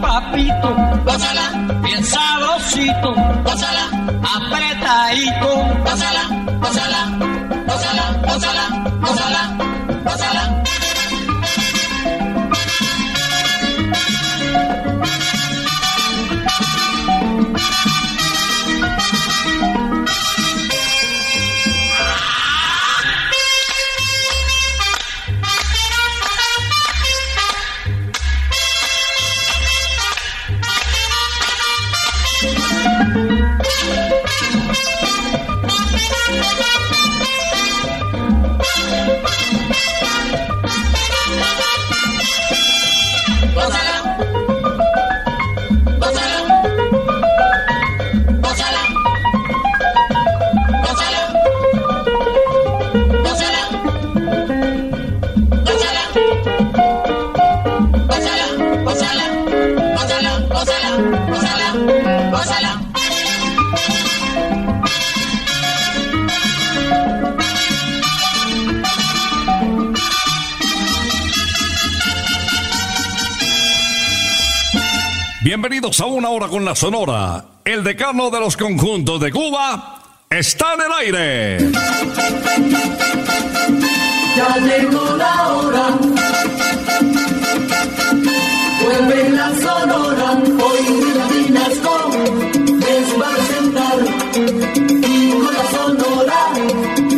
papito, gózala, bien sabrosito, gózala, apretadito, gózala, gózala, gózala, gózala, Bienvenidos a una hora con la Sonora. El decano de los conjuntos de Cuba está en el aire. Ya llegó la hora. Vuelve la sonora. Hoy Vinasco les va a presentar. Y con la sonora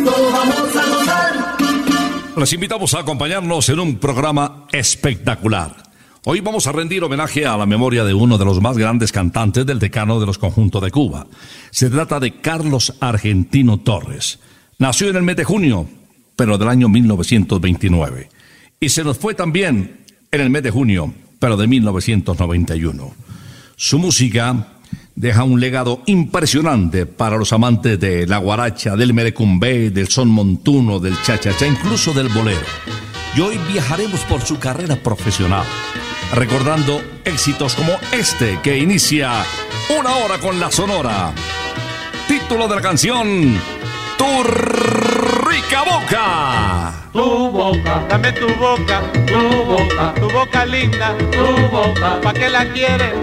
todos vamos a gozar. Les invitamos a acompañarnos en un programa espectacular. Hoy vamos a rendir homenaje a la memoria de uno de los más grandes cantantes del decano de los conjuntos de Cuba. Se trata de Carlos Argentino Torres. Nació en el mes de junio, pero del año 1929. Y se nos fue también en el mes de junio, pero de 1991. Su música deja un legado impresionante para los amantes de la guaracha, del merecumbé, del son montuno, del cha-cha-cha, incluso del bolero. Y hoy viajaremos por su carrera profesional, recordando éxitos como este que inicia Una hora con la Sonora. Título de la canción, Tu rica boca. Tu boca, dame tu boca, tu boca, tu boca linda, tu boca, ¿pa' qué la quieres?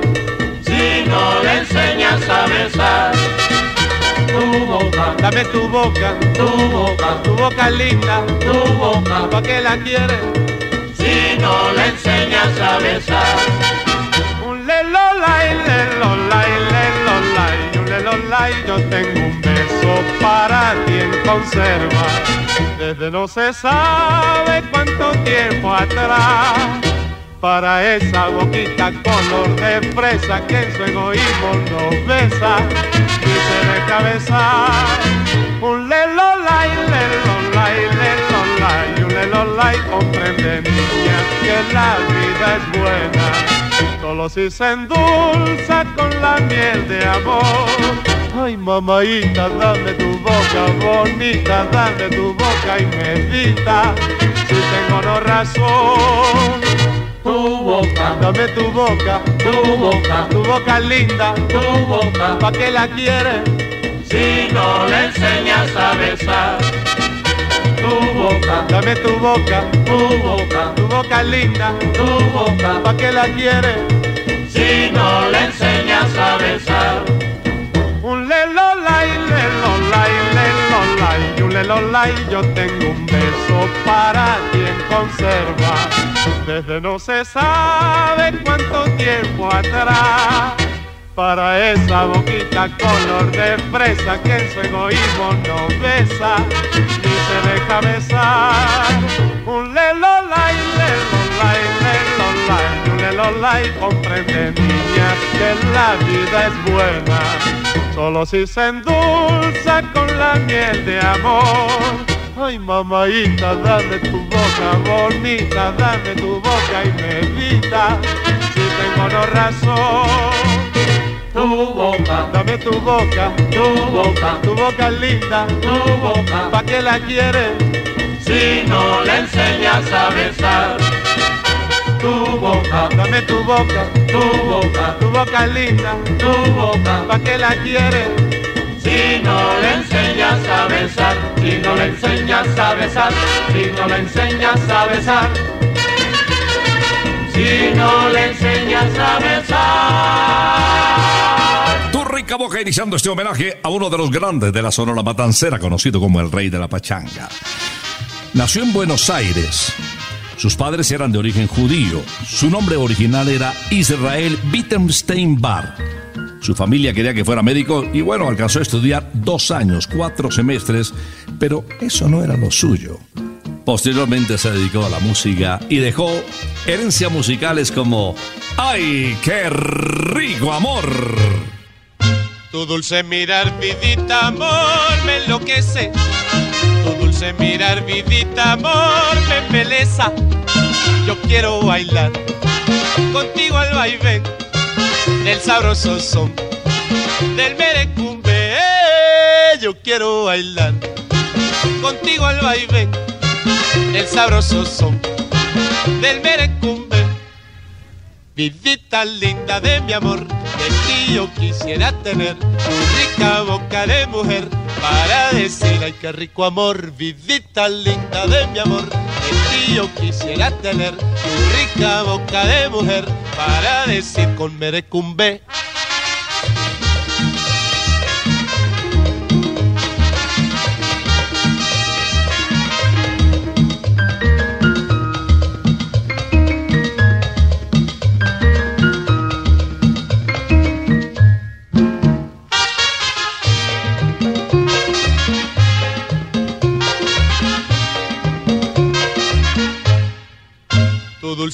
Si no le enseñas a besar. Tu boca, dame tu boca, tu boca, tu boca linda, tu boca, ¿pa' qué la quieres? No le enseñas a besar. Un lelolay, lelolay, lelolay, un lelolay, yo tengo un beso para ti en conserva. Desde no se sabe cuánto tiempo atrás para esa boquita color de fresa que en su egoísmo nos besa y se deja besar. Un lelolay, lelolay, lelolay, un lelolay comprende niña que la vida es buena, solo si se endulza con la miel de amor. Ay, mamaita, dame tu boca bonita, dame tu boca y medita, si tengo no razón Tu boca, Dame tu boca, tu boca, tu boca linda, tu boca, ¿pa' qué la quieres? si no le enseñas a besar. Tu boca, Dame tu boca, tu boca, tu boca linda, tu boca, ¿pa' qué la quieres? si no le enseñas a besar. Un lelolay, lelolay, lelolay, un lelolay, yo tengo un beso para ti en conserva. Desde no se sabe cuánto tiempo atrás. Para esa boquita color de fresa que en su egoísmo no besa ni se deja besar. Un lelolay, lelolay, lelolay, un lelolay, comprende niña que la vida es buena solo si se endulza con la miel de amor. Ay, mamaita, dame tu boca bonita, dame tu boca y medita, si tengo no razón. Tu boca, Dame tu boca, tu boca, tu boca linda, tu boca, ¿pa' qué la quieres? si no le enseñas a besar. Tu boca, Dame tu boca, tu boca, tu boca linda, tu boca, ¿pa' qué la quieres? si no le enseñas a besar, si no le enseñas a besar, si no le enseñas a besar, si no le enseñas a besar. Boca iniciando este homenaje a uno de los grandes de la Sonora Matancera, conocido como el Rey de la Pachanga. Nació en Buenos Aires. Sus padres eran de origen judío. Su nombre original era Israel Wittgenstein Bar. Su familia quería que fuera médico y bueno, alcanzó a estudiar dos años, cuatro semestres, pero eso no era lo suyo. Posteriormente se dedicó a la música y dejó herencias musicales como ¡Ay, qué rico amor! Tu dulce mirar, vidita, amor, me enloquece. Tu dulce mirar, vidita, amor, me embeleza. Yo quiero bailar contigo al vaivén del sabroso son del merecumbe. Yo quiero bailar contigo al vaivén del sabroso son del merecumbe. Vidita linda de mi amor, de yo quisiera tener tu rica boca de mujer para decir ay qué rico amor. Vidita linda de mi amor, de ti yo quisiera tener tu rica boca de mujer para decir con merecumbe.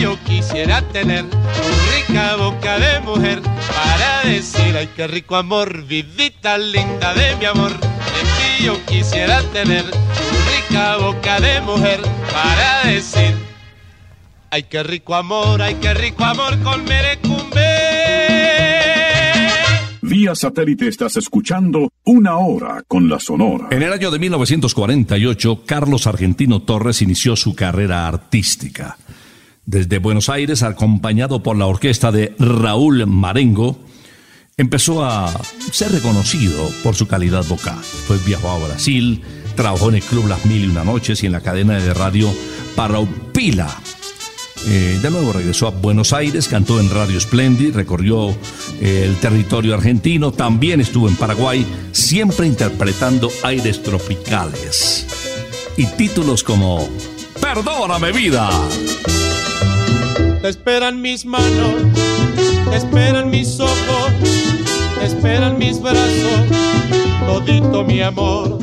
yo quisiera tener tu rica boca de mujer para decir ay qué rico amor. Vidita linda de mi amor, de ti yo quisiera tener tu rica boca de mujer para decir ay qué rico amor, ay qué rico amor con merecumbe. Vía satélite estás escuchando Una Hora con la Sonora. En el año de 1948, Carlos Argentino Torres inició su carrera artística. Desde Buenos Aires, acompañado por la orquesta de Raúl Marengo, empezó a ser reconocido por su calidad vocal. Después viajó a Brasil, trabajó en el Club Las Mil y Una Noches y en la cadena de radio Paraupila. Eh, de nuevo regresó a Buenos Aires, cantó en Radio Splendid, recorrió eh, el territorio argentino, también estuvo en Paraguay, siempre interpretando aires tropicales. Y títulos como Perdóname vida. Te esperan mis manos, te esperan mis ojos, esperan mis brazos, todito mi amor.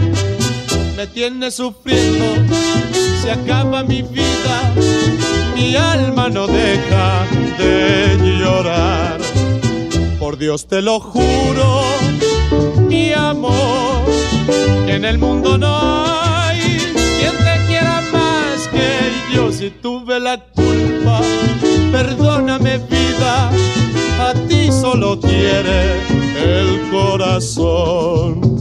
Me tiene sufriendo, se acaba mi vida, mi alma no deja de llorar. Por Dios te lo juro, mi amor, en el mundo no hay quien te quiera más que yo si tuve la culpa. Perdóname vida, a ti solo quiere el corazón.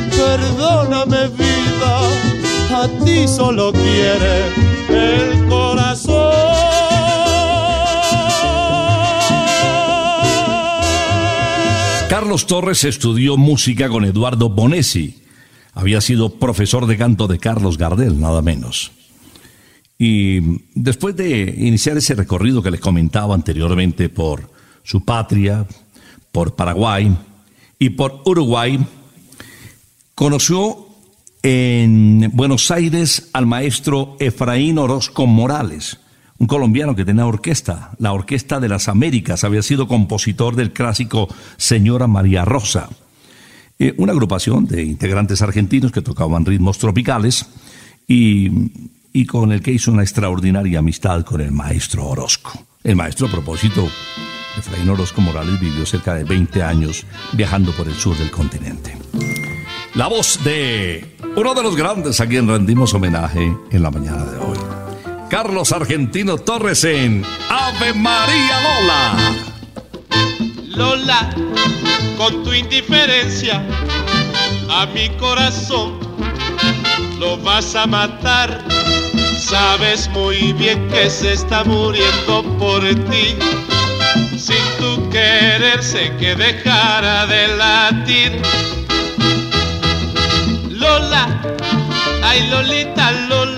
perdóname vida, a ti solo quiere el corazón. Carlos Torres estudió música con Eduardo Bonesi. Había sido profesor de canto de Carlos Gardel, nada menos. Y después de iniciar ese recorrido que les comentaba anteriormente por su patria, por Paraguay y por Uruguay, Conoció en Buenos Aires al maestro Efraín Orozco Morales, un colombiano que tenía orquesta, la Orquesta de las Américas, había sido compositor del clásico Señora María Rosa, eh, una agrupación de integrantes argentinos que tocaban ritmos tropicales y, con el que hizo una extraordinaria amistad con el maestro Orozco. El maestro, a propósito, Efraín Orozco Morales vivió cerca de 20 años viajando por el sur del continente la voz de uno de los grandes a quien rendimos homenaje en la mañana de hoy. Carlos Argentino Torres en Ave María Lola. Lola, con tu indiferencia a mi corazón lo vas a matar. Sabes muy bien que se está muriendo por ti. Sin tu querer sé que dejara de latir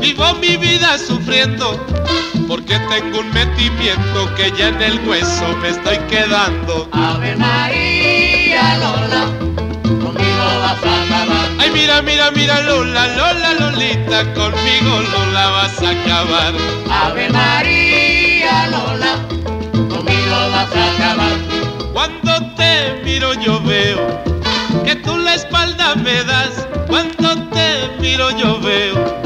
Vivo mi vida sufriendo porque tengo un metimiento que ya en el hueso me estoy quedando. Ave María Lola, conmigo vas a acabar. Ay, mira, mira, mira, Lola, Lola, Lolita, conmigo Lola vas a acabar. Ave María Lola, conmigo vas a acabar. Cuando te miro yo veo que tú la espalda me das, cuando te miro yo veo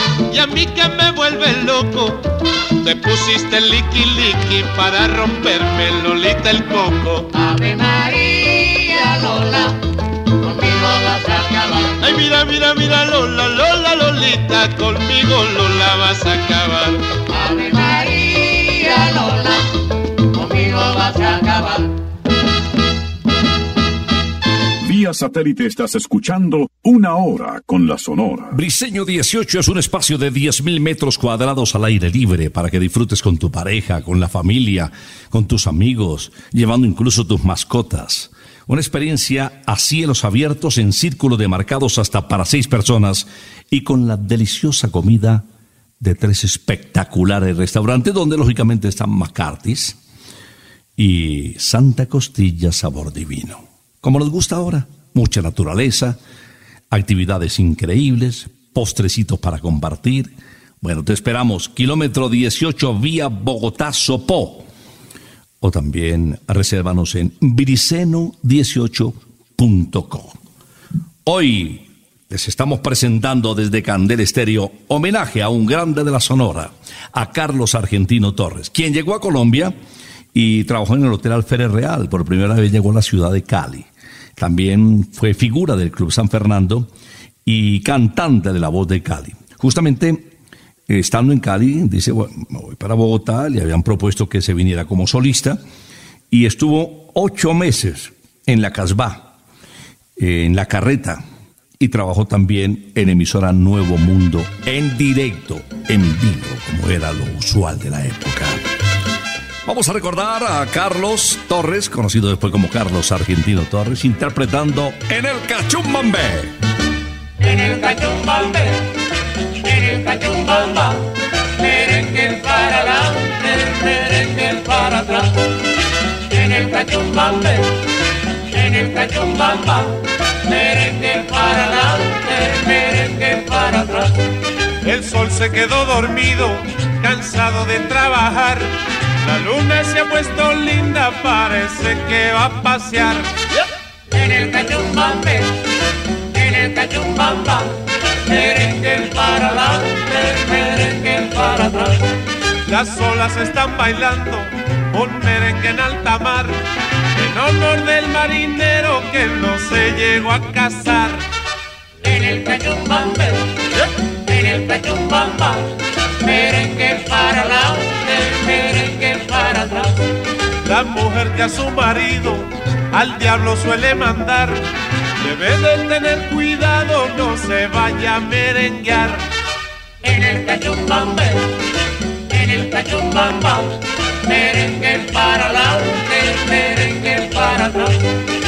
y a mí que me vuelve loco. Te pusiste liqui liqui para romperme Lolita el coco. Ave María Lola, conmigo vas a acabar. Ay, mira, mira, mira, Lola, Lola, Lolita, conmigo Lola vas a acabar. Ave María Lola, conmigo vas a acabar. Satélite estás escuchando Una Hora con la Sonora. Briseño 18 es un espacio de 10.000 metros cuadrados al aire libre para que disfrutes con tu pareja, con la familia, con tus amigos, llevando incluso tus mascotas. Una experiencia a cielos abiertos en círculo de marcados hasta para seis personas y con la deliciosa comida de tres espectaculares restaurantes donde lógicamente están McCarthy's y Santa Costilla Sabor Divino. Como nos gusta ahora, mucha naturaleza, actividades increíbles, postrecitos para compartir. Bueno, te esperamos, kilómetro 18 vía Bogotá-Sopó. O también resérvanos en viriceno18.com. Hoy les estamos presentando desde Candel Estéreo homenaje a un grande de la Sonora, a Carlos Argentino Torres, quien llegó a Colombia y trabajó en el Hotel Alférez Real. Por primera vez llegó a la ciudad de Cali. También fue figura del Club San Fernando y cantante de la voz de Cali. Justamente estando en Cali, dice, bueno, voy para Bogotá, le habían propuesto que se viniera como solista y estuvo ocho meses en la Casbah, en la carreta, y trabajó también en emisora Nuevo Mundo, en directo, en vivo, como era lo usual de la época. Vamos a recordar a Carlos Torres, conocido después como Carlos Argentino Torres, interpretando en el Cachumbambe. En el cachumbambe, en el cachumbamba, merengue para adelante, merengue para atrás. En el cachumbambe, en el cachumbamba, merengue para adelante, merengue para atrás. El sol se quedó dormido, cansado de trabajar. La luna se ha puesto linda, parece que va a pasear. En el cachumbambe, en el cachumbamba, merengue para adelante, merengue para atrás. Las olas están bailando un merengue en alta mar en honor del marinero que no se llegó a casar. En el cachumbambe, en el cachumbamba, merengue para adelante, merengue. La mujer que a su marido al diablo suele mandar debe de tener cuidado, no se vaya a merenguear. En el cachumbambe, en el cachumbamba, merengue para adelante, merengue para atrás.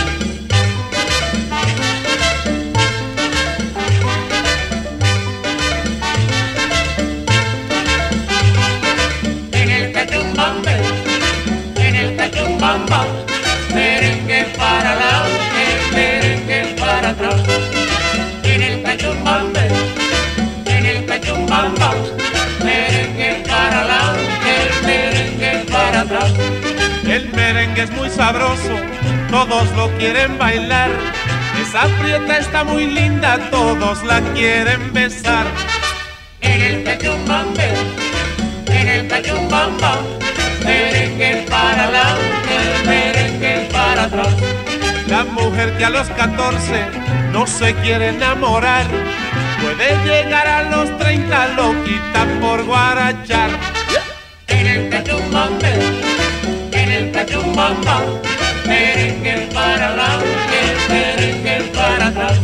Es muy sabroso, todos lo quieren bailar. Esa prieta está muy linda, todos la quieren besar. En el cachumbambe, en el cachumbamba, merengue para adelante, merengue para atrás. La mujer que a los 14 no se quiere enamorar, puede llegar a los 30 loquita por guarachar. En el en el cachumbamba, merengue para adelante, merengue para atrás.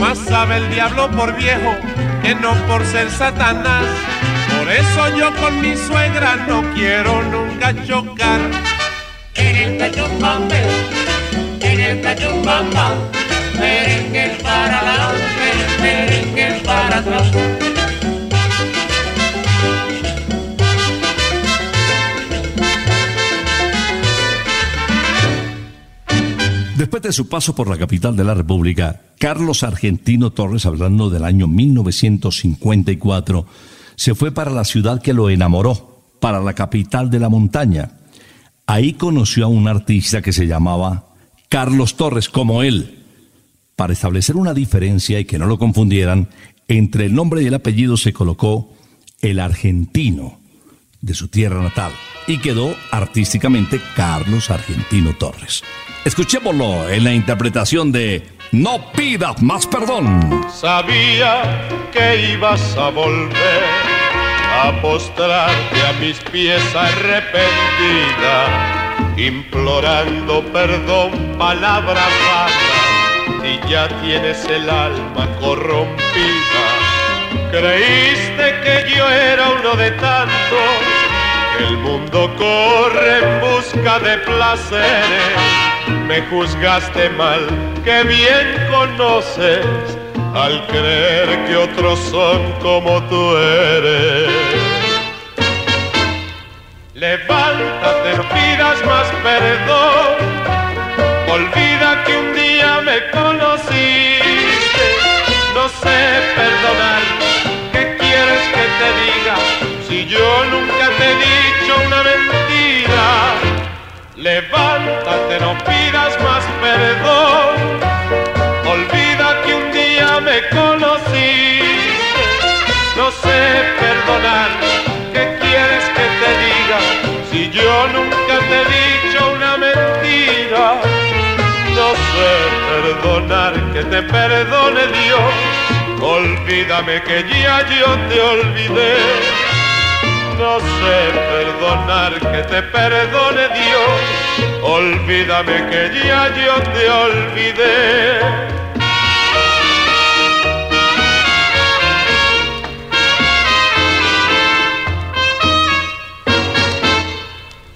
Más sabe el diablo por viejo que no por ser Satanás. Por eso yo con mi suegra no quiero nunca chocar. En el cachumbambe, en el cachumbamba, merengue para adelante, merengue para atrás. Durante su paso por la capital de la República, Carlos Argentino Torres, hablando del año 1954, se fue para la ciudad que lo enamoró, para la capital de la montaña. Ahí conoció a un artista que se llamaba Carlos Torres, como él. Para establecer una diferencia y que no lo confundieran, entre el nombre y el apellido se colocó el argentino de su tierra natal y quedó artísticamente Carlos Argentino Torres. Escuchémoslo en la interpretación de No pidas más perdón. Sabía que ibas a volver a postrarte a mis pies arrepentida, implorando perdón, palabras vanas, y ya tienes el alma corrompida. Creíste que yo era uno de tantos, el mundo corre en busca de placeres. Me juzgaste mal, que bien conoces al creer que otros son como tú eres. Levántate, no pidas más perdón, olvida que un día me conociste, no sé perdonar, ¿qué quieres que te diga si yo nunca te he dicho una mentira? Levántate, no pidas más perdón. Olvida que un día me conociste. No sé perdonar. ¿Qué quieres que te diga? Si yo nunca te he dicho una mentira. No sé perdonar. Que te perdone Dios. Olvídame que ya yo te olvidé. No sé perdonar, que te perdone Dios, olvídame que ya yo te olvidé.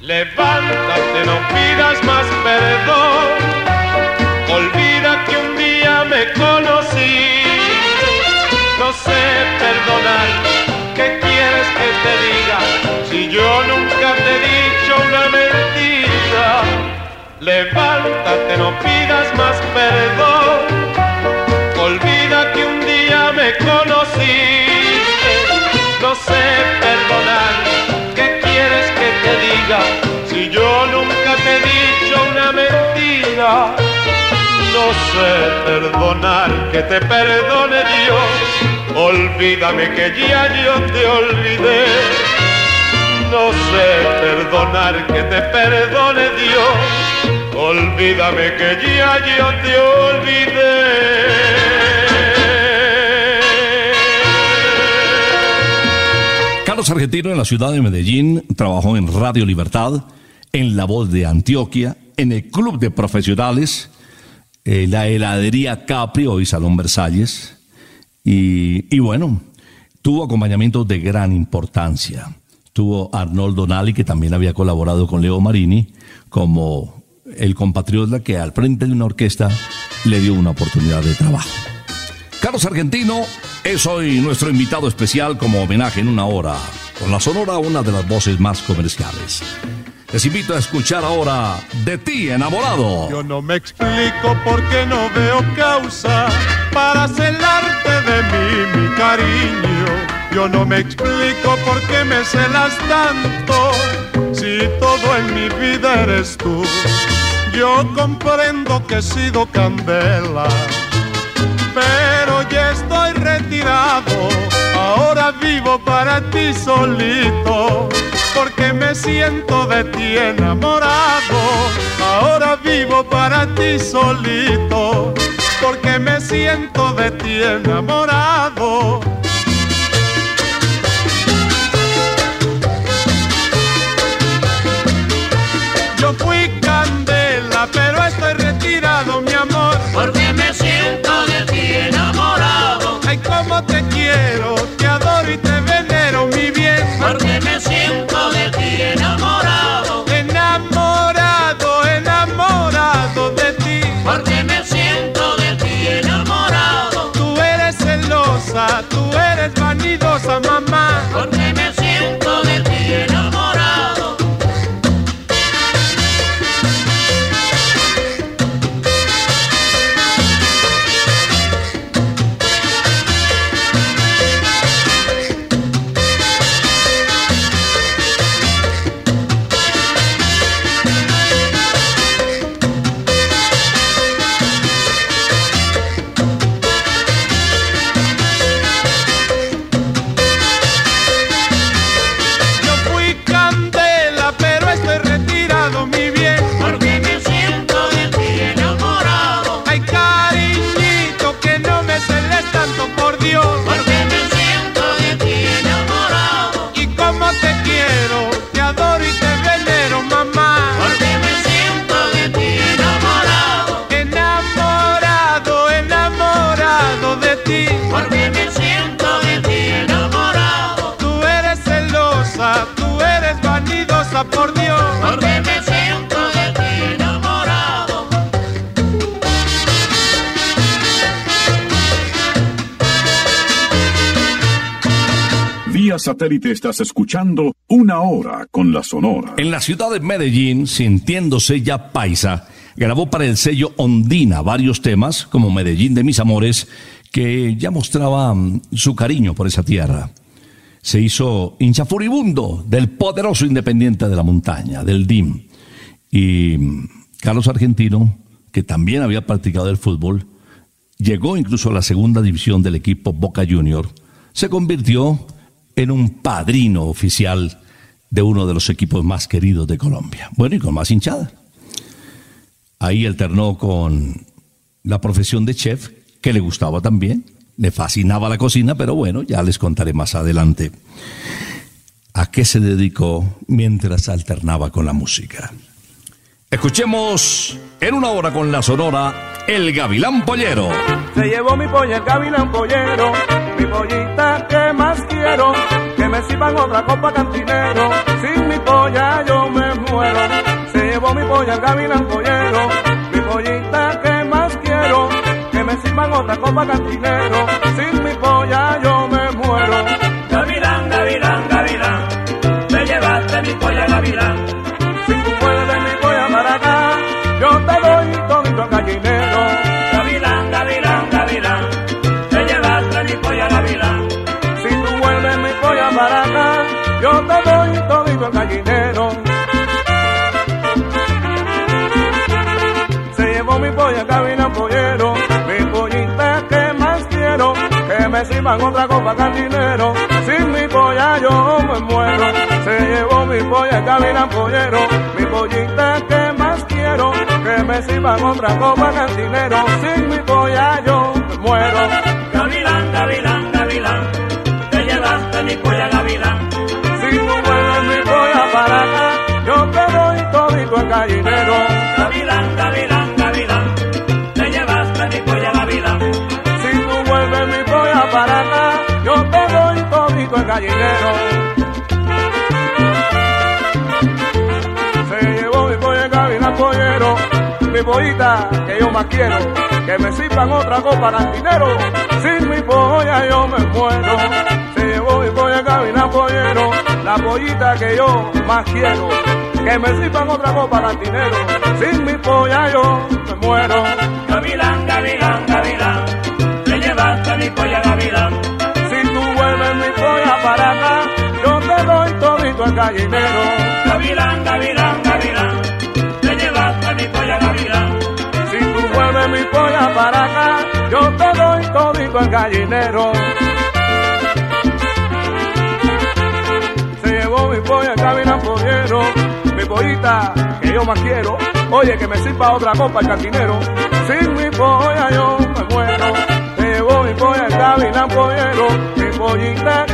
Levántate, no pidas más perdón, perdonar te diga si yo nunca te he dicho una mentira? Levántate, no pidas sé perdonar, que te perdone Dios Olvídame que ya yo te olvidé. No sé perdonar que te perdone Dios. Olvídame que ya yo te olvidé. Carlos Argentino en la ciudad de Medellín trabajó en Radio Libertad, en La Voz de Antioquia, en el Club de Profesionales, eh, la heladería Capri, hoy Salón Versalles, y, bueno, tuvo acompañamiento de gran importancia. Tuvo Arnoldo Nali, que también había colaborado con Leo Marini, como el compatriota que al frente de una orquesta le dio una oportunidad de trabajo. Carlos Argentino es hoy nuestro invitado especial como homenaje en una hora, con la sonora una de las voces más comerciales. Les invito a escuchar ahora De ti enamorado. Yo no me explico por qué no veo causa para celarte de mí, mi cariño. Yo no me explico por qué me celas tanto si todo en mi vida eres tú. Yo comprendo que he sido candela, pero ya estoy retirado. Ahora vivo para ti solito porque me siento de ti enamorado. Ahora vivo para ti solito, porque me siento de ti enamorado. Yo fui candela, pero estoy retirado, mi amor. Porque me siento de ti enamorado. Ay, cómo te Por Dios. Porque me siento de ti enamorado. Vía satélite estás escuchando una hora con la Sonora. En la ciudad de Medellín, sintiéndose ya paisa, grabó para el sello Ondina varios temas, como Medellín de mis amores, que ya mostraba mm, su cariño por esa tierra. Se hizo hincha furibundo del poderoso Independiente de la Montaña, del DIM. Y Carlos Argentino, que también había practicado el fútbol, llegó incluso a la segunda división del equipo Boca Junior, se convirtió en un padrino oficial de uno de los equipos más queridos de Colombia. Bueno, y con más hinchada. Ahí alternó con la profesión de chef, que le gustaba también. Le fascinaba la cocina, pero bueno, ya les contaré más adelante. ¿A qué se dedicó mientras alternaba con la música? Escuchemos en una hora con la sonora El Gavilán Pollero. Se llevó mi polla el Gavilán Pollero, mi pollita que más quiero, que me sirvan otra copa cantinero, sin mi polla yo me muero. Se llevó mi polla el Gavilán Pollero, mi pollita me sirvan otra copa cantinero, sin mi polla yo me muero. Gavilán, Gavilán, Gavilán, te llevaste mi polla Gavilán yo te doy todo el gallinero. Gavilán, gavilán, gavilán, te llevaste mi polla gavilán. Si tú vuelves mi polla para acá, yo te doy todo el gallinero. Se llevó mi polla gavilán me sirvan otra copa cantinero. Sin mi polla yo me muero. Se llevó mi polla gavilán pollero, mi pollita que más quiero que me sirvan otra copa cantinero. Sin mi polla yo me muero. Gavilán, gavilán, gavilán, te llevaste mi polla gavilán. Si tú vuelves mi polla para acá, yo te doy todito el gallinero. Todito el gallinero. pollero, mi pollita que yo más quiero, que me sirvan otra copa cantinero, sin mi polla yo me muero. Se llevó mi polla cabina pollero, la pollita que yo más quiero, que me sirvan otra copa cantinero, sin mi polla yo me muero. Gavilán, gavilán, gavilán, te llevaste mi polla gavilán. Si tú vuelves mi polla para acá, yo te doy todito el gallinero. Gavilán, gavilán, gavilán mi polla gavilán. Si tú vuelves mi polla para acá, yo te doy todito el gallinero. Se llevó mi polla gavilán pollero, mi pollita que yo más quiero. Oye, que me sirva otra copa el cantinero. Sin mi polla yo me muero. Se llevó mi polla el gavilán pollero, mi pollita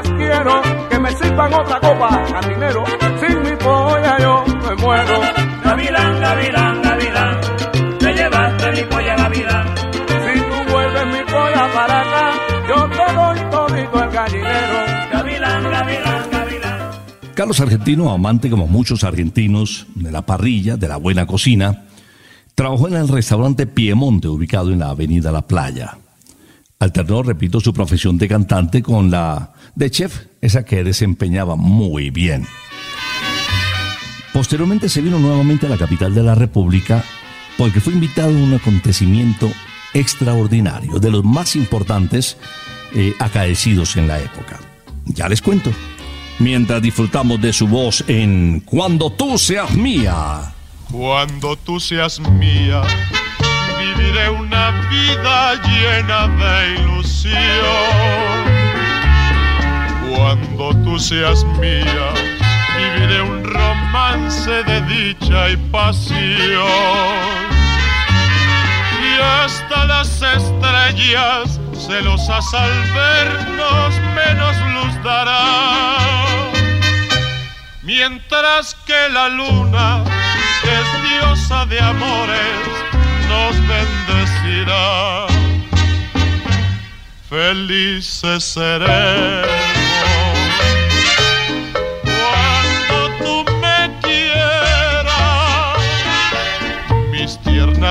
más quiero. Que me sirvan otra copa cantinero. Sin mi polla yo me muero. Gavilán, gavilán, gavilán, te llevaste mi polla gavilán. Si tú vuelves mi polla para acá, yo te doy todito el gallinero. Gavilán, gavilán, gavilán. Carlos Argentino, amante como muchos argentinos de la parrilla, de la buena cocina, trabajó en el restaurante Piemonte, ubicado en la avenida La Playa. Alternó, repito, su profesión de cantante con la de chef, esa que desempeñaba muy bien. Posteriormente se vino nuevamente a la capital de la República porque fue invitado a un acontecimiento extraordinario, de los más importantes eh, acaecidos en la época. Ya les cuento. Mientras disfrutamos de su voz en Cuando tú seas mía. Cuando tú seas mía, viviré una vida llena de ilusión. Cuando tú seas mía, viviré un romance de dicha y pasión. Y hasta las estrellas, celosas al vernos, menos luz dará. Mientras que la luna, que es diosa de amores, nos bendecirá. Felices seremos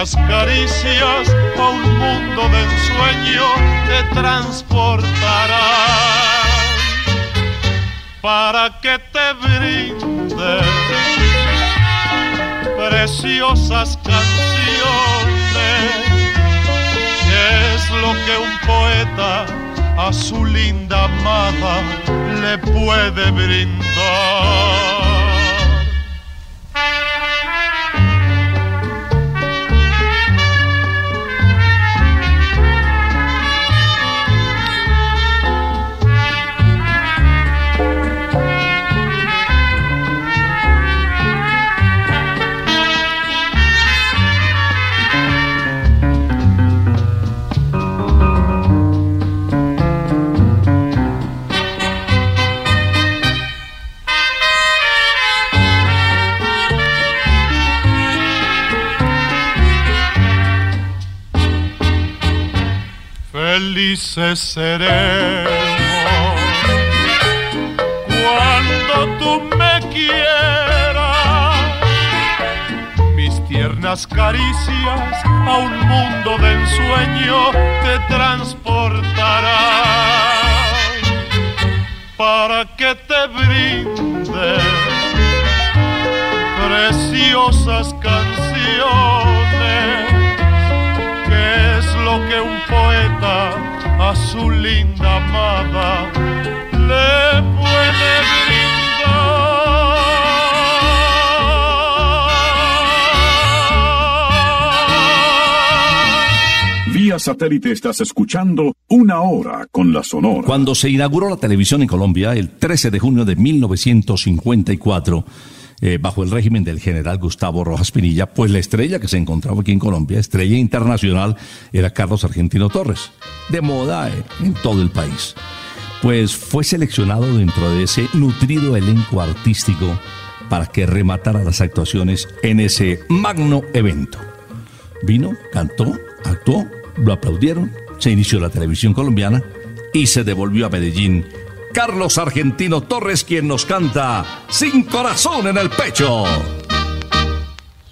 caricias a un mundo de ensueño te transportarán. para que te brinde preciosas canciones, que es lo que un poeta a su linda amada le puede brindar. Felices seremos cuando tú me quieras. Mis tiernas caricias a un mundo de ensueño te transportarán para que te brinde preciosas canciones que un poeta a su linda amada le puede brindar. Vía satélite estás escuchando una hora con la Sonora. Cuando se inauguró la televisión en Colombia el 13 de junio de 1954, eh, bajo el régimen del general Gustavo Rojas Pinilla, pues la estrella que se encontraba aquí en Colombia, estrella internacional, era Carlos Argentino Torres, de moda eh, en todo el país. Pues fue seleccionado dentro de ese nutrido elenco artístico para que rematara las actuaciones en ese magno evento. Vino, cantó, actuó, lo aplaudieron, se inició la televisión colombiana y se devolvió a Medellín Carlos Argentino Torres quien nos canta Sin corazón en el pecho.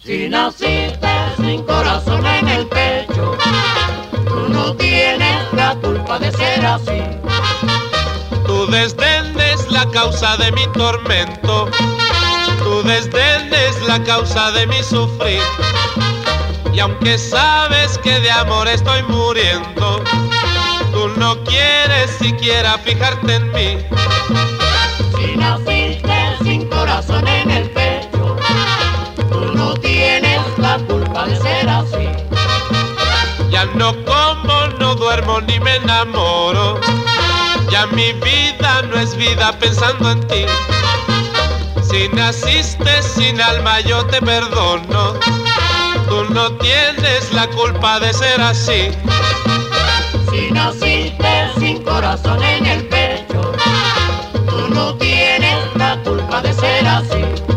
Si naciste sin corazón en el pecho, tú no tienes la culpa de ser así. Tu desdén es la causa de mi tormento, tu desdén es la causa de mi sufrir. Y aunque sabes que de amor estoy muriendo, Tú no quieres siquiera fijarte en mí. Si naciste sin corazón en el pecho, tú no tienes la culpa de ser así. Ya no como, no duermo ni me enamoro. Ya mi vida no es vida pensando en ti. Si naciste sin alma yo te perdono. Tú no tienes la culpa de ser así. Si naciste sin corazón en el pecho, tú no tienes la culpa de ser así.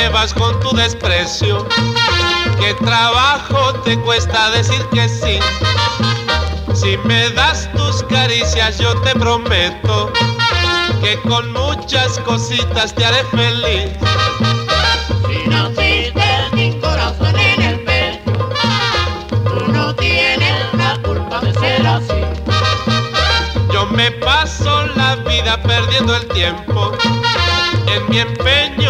Llevas con tu desprecio? ¿Qué trabajo te cuesta decir que sí? Si me das tus caricias yo te prometo que con muchas cositas te haré feliz. Si naciste sin corazón en el pecho, tú no tienes la culpa de ser así. Yo me paso la vida perdiendo el tiempo en mi empeño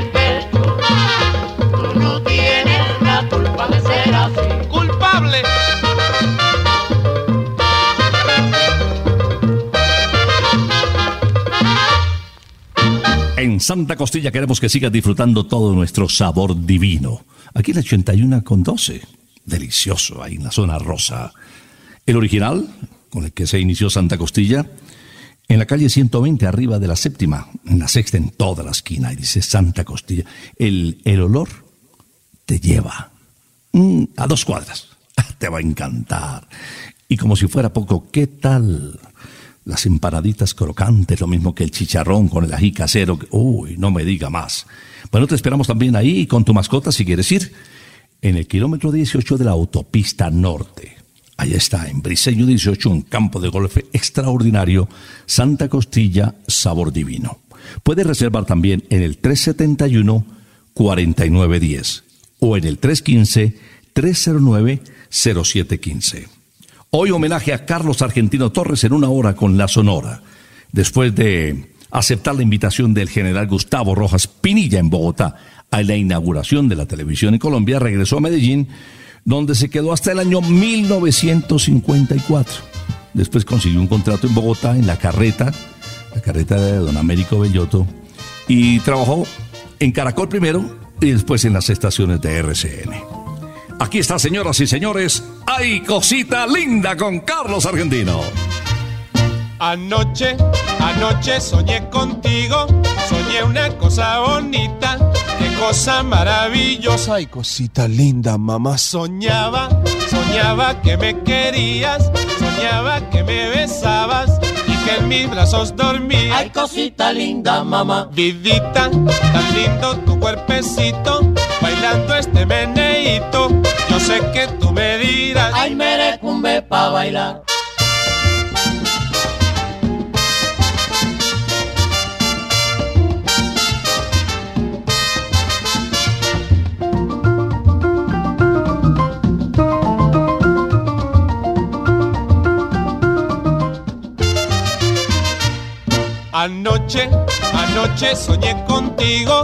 Santa Costilla queremos que sigas disfrutando todo nuestro sabor divino. Aquí la 81 con 12. Delicioso, ahí en la zona rosa. El original, con el que se inició Santa Costilla, en la calle 120, arriba de la séptima, en la sexta, en toda la esquina, y dice Santa Costilla. El, el olor te lleva mm, a dos cuadras. Te va a encantar. Y como si fuera poco, ¿qué tal? Las empanaditas crocantes, lo mismo que el chicharrón con el ají casero. Uy, no me diga más. Bueno, te esperamos también ahí con tu mascota si quieres ir. En el kilómetro 18 de la autopista norte. Ahí está, en Briseño 18, un campo de golf extraordinario, Santa Costilla, sabor divino. Puedes reservar también en el 371-4910 o en el 315-309-0715. Hoy homenaje a Carlos Argentino Torres en una hora con la Sonora, después de aceptar la invitación del general Gustavo Rojas Pinilla en Bogotá a la inauguración de la televisión en Colombia, regresó a Medellín donde se quedó hasta el año 1954. Después consiguió un contrato en Bogotá, en la carreta, la carreta de don Américo Bellotto, y trabajó en Caracol primero y después en las estaciones de RCN. Aquí está, señoras y señores, hay cosita linda con Carlos Argentino. Anoche, anoche soñé contigo, soñé una cosa bonita, qué cosa maravillosa y cosita linda, mamá. Soñaba, soñaba que me querías, soñaba que me besabas y que en mis brazos dormías. Ay, cosita linda, mamá. Vidita, tan lindo tu cuerpecito, bailando este meneíto. Yo sé que tú me dirás, Ay, merecumbe pa' bailar. Anoche, anoche soñé contigo,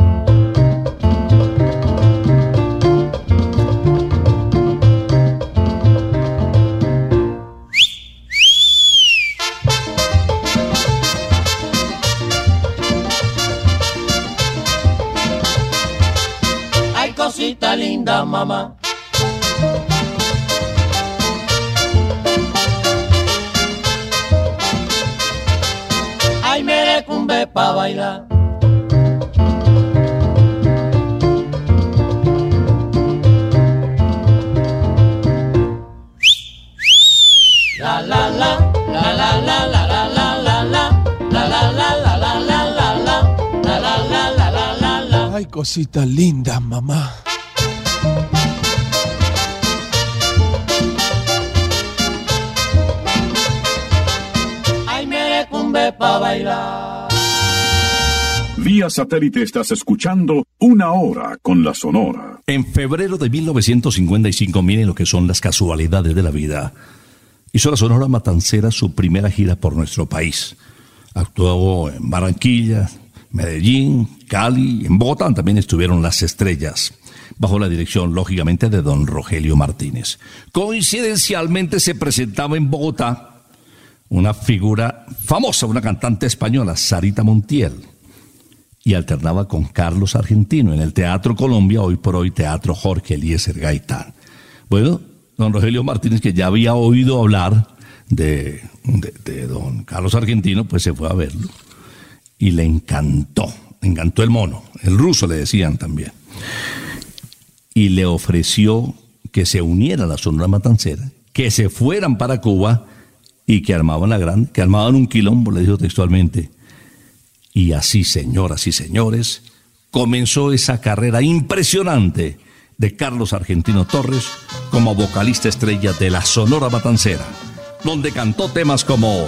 Linda, mamá. Ay, merecumbe pa' bailar. La la la, la la la la la la la la, la la la la la la la la, la la la la la la la. ay cosita linda, mamá. Pa' bailar. Vía satélite estás escuchando una hora con la Sonora. En febrero de 1955, miren lo que son las casualidades de la vida. Hizo la Sonora Matancera su primera gira por nuestro país. Actuó en Barranquilla, Medellín, Cali, en Bogotá también estuvieron las estrellas, bajo la dirección, lógicamente, de don Rogelio Martínez. Coincidencialmente se presentaba en Bogotá una figura famosa, una cantante española, Sarita Montiel, y alternaba con Carlos Argentino en el Teatro Colombia, hoy por hoy Teatro Jorge Eliezer Gaitán. Bueno, don Rogelio Martínez, que ya había oído hablar de, de, don Carlos Argentino, pues se fue a verlo y le encantó, le encantó el mono, el ruso le decían también. Y le ofreció que se uniera a la Sonora Matancera, que se fueran para Cuba y que armaban la gran, que armaban un quilombo, le dijo textualmente. Y así, señoras y señores, comenzó esa carrera impresionante de Carlos Argentino Torres como vocalista estrella de la Sonora Matancera, donde cantó temas como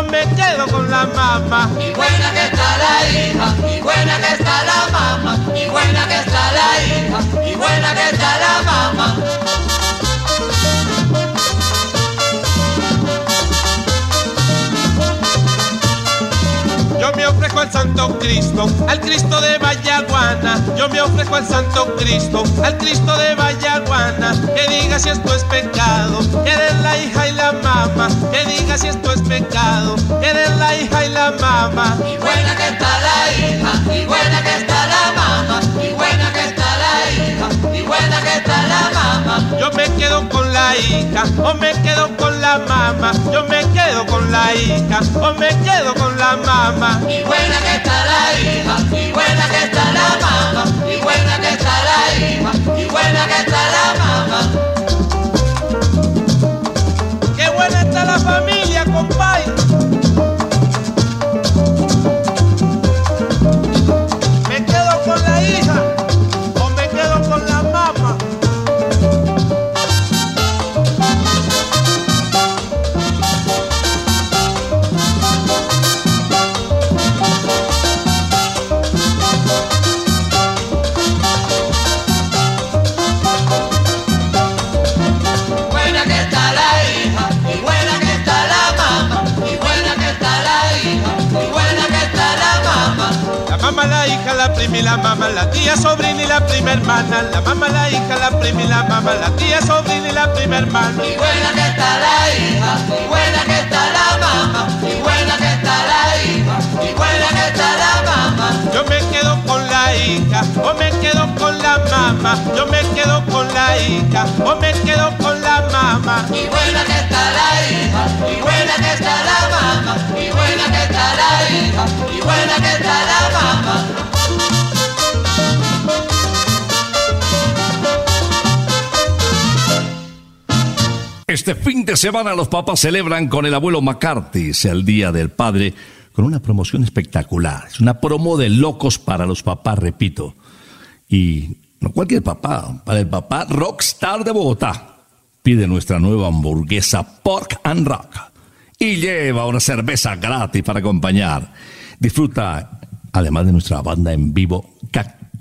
me quedo con la mamá. Y buena que está la hija, y buena que está la mamá, y buena que está la hija, y buena que está la mamá. Ofrezco al Santo Cristo, al Cristo de Vallaguana. Yo me ofrezco al Santo Cristo, al Cristo de Vallaguana. Que diga si esto es pecado, eres la hija y la mamá. Que diga si esto es pecado, eres la hija y la mamá. Y buena que está la hija, y buena que está la mamá, Yo me quedo con la hija, o me quedo con la mamá. Yo me quedo con la hija, o me quedo con la mamá. Y buena que está la hija, y buena que está la mamá, y buena que está la hija, y buena que está la mamá. Qué buena está la familia, compay. La mamá, la tía, sobrina y la prima hermana. La mamá, la hija, la prima y la mamá, la tía, sobrina y la prima hermana. Y buena que está la hija, y buena que está la mamá, y buena que está la hija, y buena que está la mamá. Yo me quedo con la hija o me quedo con la mamá. Yo me quedo con la hija o me quedo con la mamá. Y buena que está la hija, Este fin de semana los papás celebran con el abuelo McCarthy el Día del Padre con una promoción espectacular. Es una promo de locos para los papás, repito. Y no cualquier papá, para el papá rockstar de Bogotá. Pide nuestra nueva hamburguesa Pork and Rock y lleva una cerveza gratis para acompañar. Disfruta, además de nuestra banda en vivo,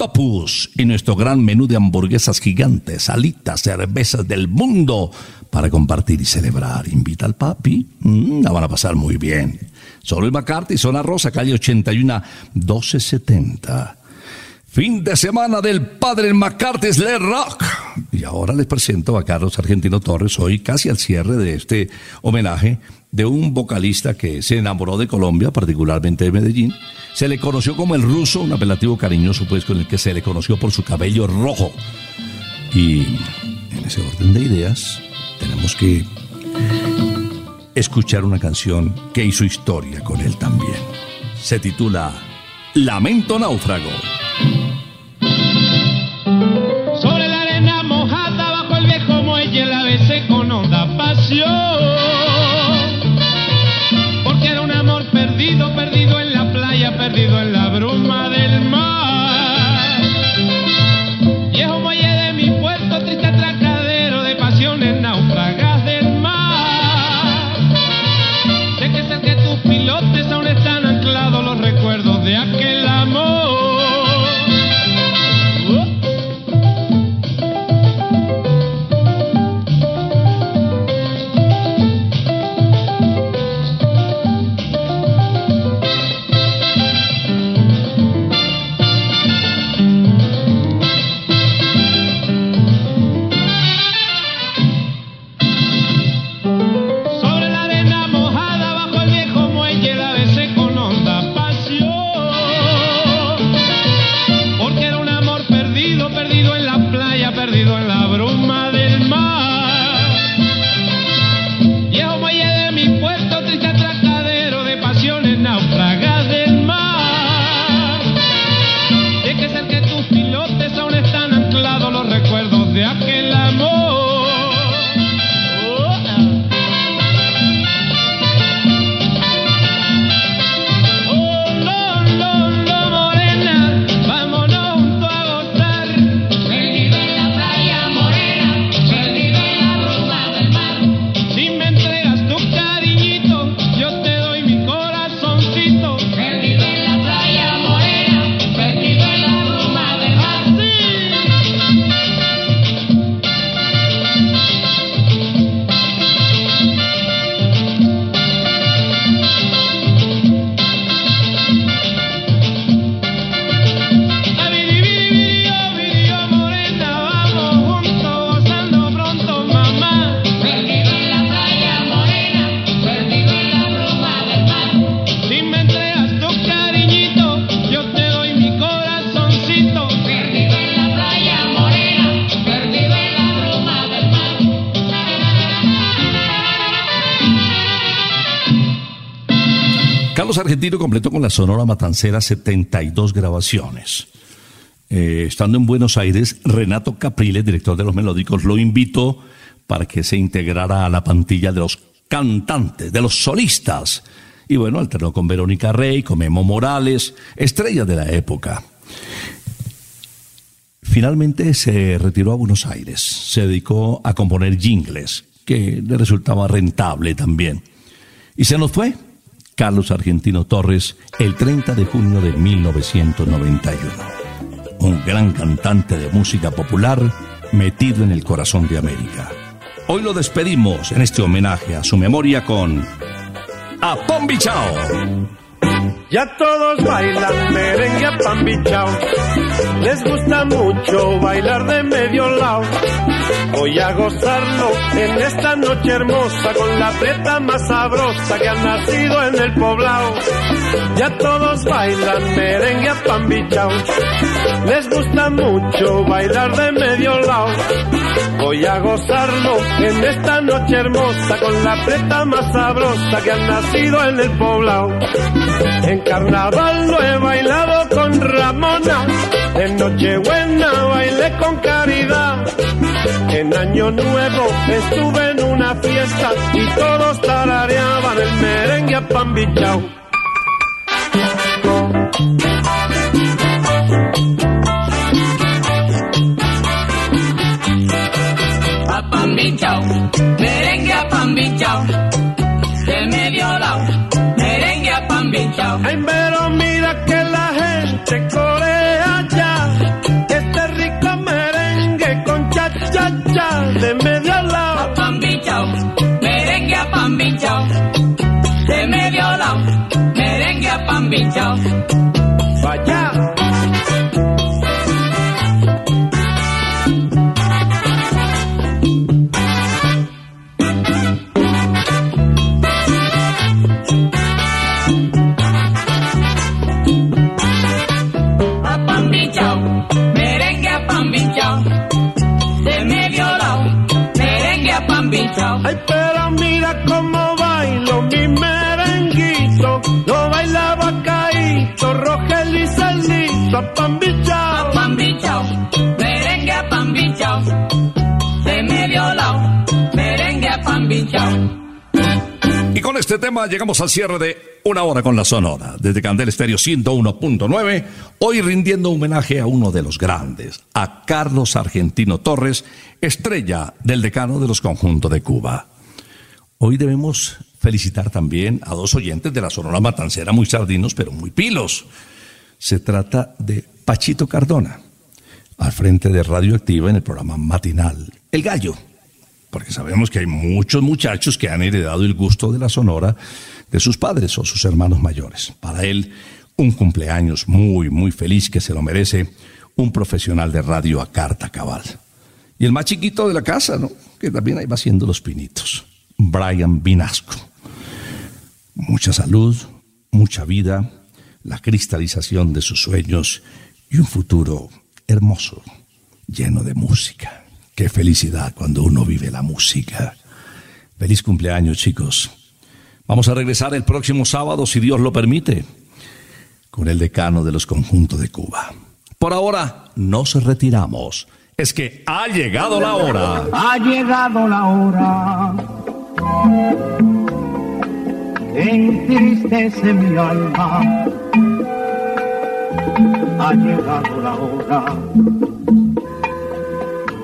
Cactopus y nuestro gran menú de hamburguesas gigantes, alitas, cervezas del mundo para compartir y celebrar. Invita al papi, mm, la van a pasar muy bien. Solo el McCarthy, zona rosa, calle 81, 1270. Fin de semana del padre McCarthy's Le Rock. Y ahora les presento a Carlos Argentino Torres, hoy casi al cierre de este homenaje de un vocalista que se enamoró de Colombia, particularmente de Medellín. Se le conoció como el ruso, un apelativo cariñoso pues con el que se le conoció por su cabello rojo. Y en ese orden de ideas tenemos que escuchar una canción que hizo historia con él también. Se titula Lamento Náufrago. Sobre la arena mojada bajo el viejo muelle la besé con honda pasión. Argentino completó con la Sonora Matancera 72 grabaciones. Eh, estando en Buenos Aires, Renato Capriles, director de los Melódicos, lo invitó para que se integrara a la pantilla de los cantantes, de los solistas. Y bueno, alternó con Verónica Rey, con Memo Morales, estrella de la época. Finalmente se retiró a Buenos Aires, se dedicó a componer jingles, que le resultaba rentable también. Y se nos fue Carlos Argentino Torres el 30 de junio de 1991. Un gran cantante de música popular metido en el corazón de América. Hoy lo despedimos en este homenaje a su memoria con A Pombi Chao. Ya todos bailan merengue a pambichao. Les gusta mucho bailar de medio lado. Voy a gozarlo en esta noche hermosa con la preta más sabrosa que ha nacido en el poblado. Ya todos bailan merengue a pambichao. Les gusta mucho bailar de medio lado. Voy a gozarlo en esta noche hermosa con la preta más sabrosa que ha nacido en el poblado. Carnaval lo he bailado con Ramona, en Nochebuena bailé con Caridad. En Año Nuevo estuve en una fiesta y todos tarareaban el merengue a pambichao. A pambichao, merengue a pambichao, de pambichao. Ay, pero mira que la gente corea ya este rico merengue con cha cha cha de medio lado. A pambichao, merengue a pambichao, de medio lado, merengue a pambichao. Vaya. Y con este tema llegamos al cierre de Una Hora con la Sonora, desde Candel Estéreo 101.9, hoy rindiendo homenaje a uno de los grandes, a Carlos Argentino Torres, estrella del decano de los conjuntos de Cuba. Hoy debemos felicitar también a dos oyentes de la Sonora Matancera, muy sardinos, pero muy pilos. Se trata de Pachito Cardona, al frente de Radioactiva en el programa matinal El Gallo porque sabemos que hay muchos muchachos que han heredado el gusto de la sonora de sus padres o sus hermanos mayores. Para él, un cumpleaños muy, muy feliz que se lo merece un profesional de radio a carta cabal. Y el más chiquito de la casa, ¿no? Que también ahí va haciendo los pinitos. Brian Vinasco. Mucha salud, mucha vida, la cristalización de sus sueños y un futuro hermoso, lleno de música. Qué felicidad cuando uno vive la música. Feliz cumpleaños, chicos. Vamos a regresar el próximo sábado, si Dios lo permite, con el decano de los conjuntos de Cuba. Por ahora, nos retiramos. Es que ha llegado la hora. Ha llegado la hora. Entristece mi alma. Ha llegado la hora